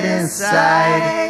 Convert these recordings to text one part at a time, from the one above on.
dead inside.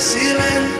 Ceiling.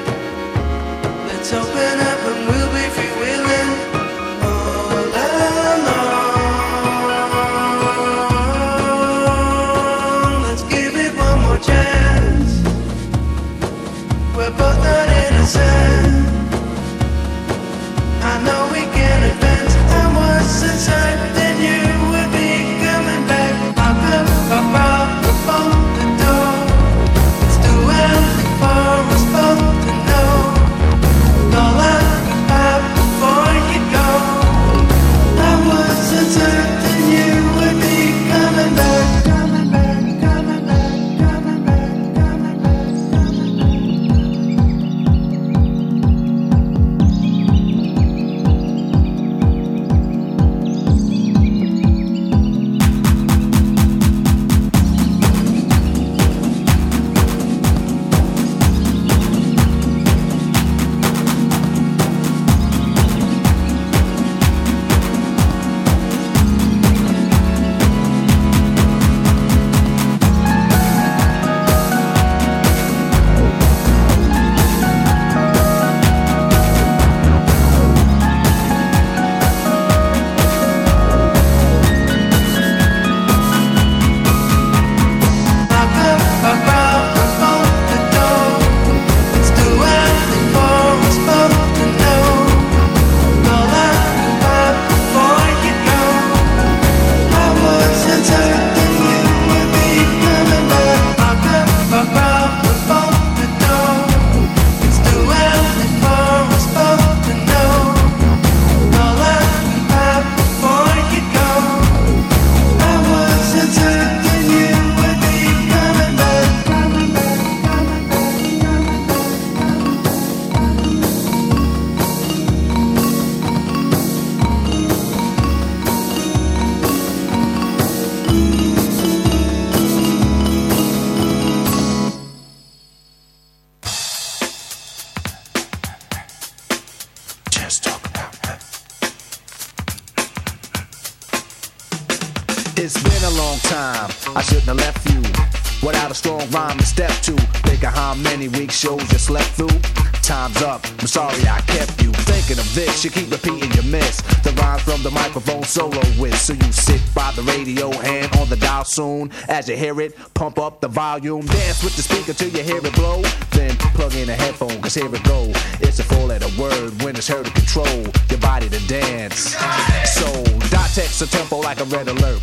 Soon. As you hear it, pump up the volume. Dance with the speaker till you hear it blow. Then plug in a headphone, cause here it go. It's a four letter word when it's heard to control your body to dance. So, dot text a tempo like a red alert.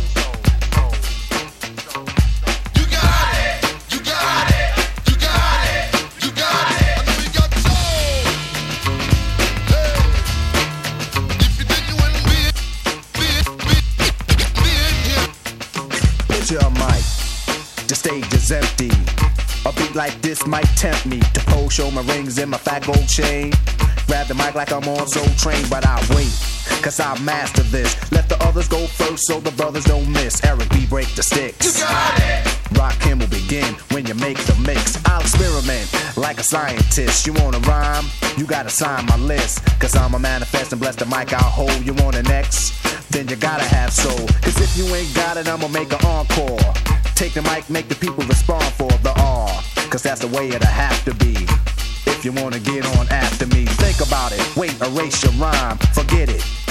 Stage is empty. A beat like this might tempt me to pose, show my rings and my fat gold chain. Grab the mic like I'm on Soul Train, but I wait, cause I master this. Let the others go first so the brothers don't miss. Eric B. break the sticks. You got it! Rakim will begin when you make the mix. I'll experiment like a scientist. You wanna rhyme? You gotta sign my list. Cause I'm a manifest and bless the mic I'll hold. You want an next. Then you gotta have soul. Cause if you ain't got it, I'ma make an encore. Take the mic, make the people respond for the R. Cause that's the way it'll have to be. If you wanna get on after me, think about it. Wait, erase your rhyme, forget it.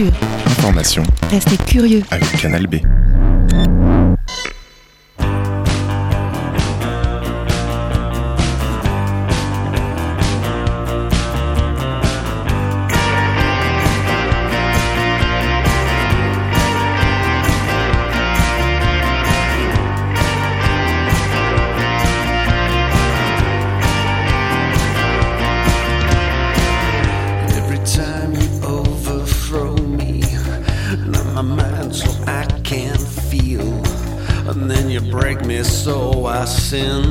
Culture. Information Restez curieux. avec Canal B. sin.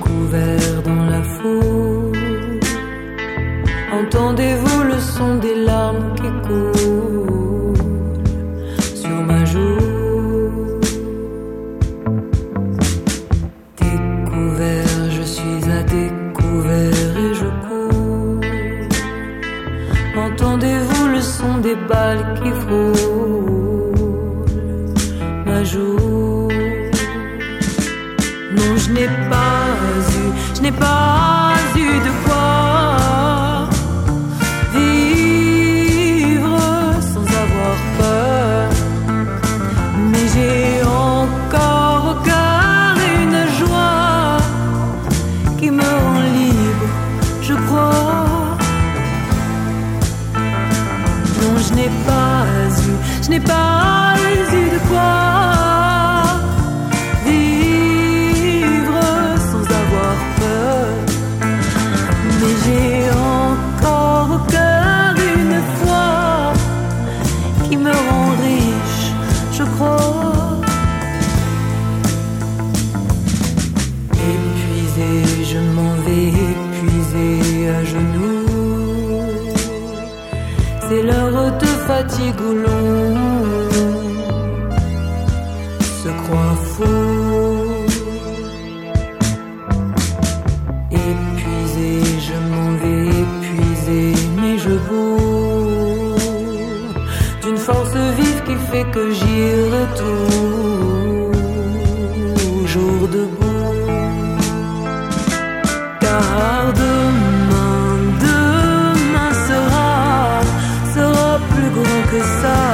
couvert dans la foule. Entendez-vous le son des larmes qui coulent que j'irai toujours debout. Car demain, demain sera, sera plus grand que ça.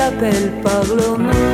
s'appelle Parlement.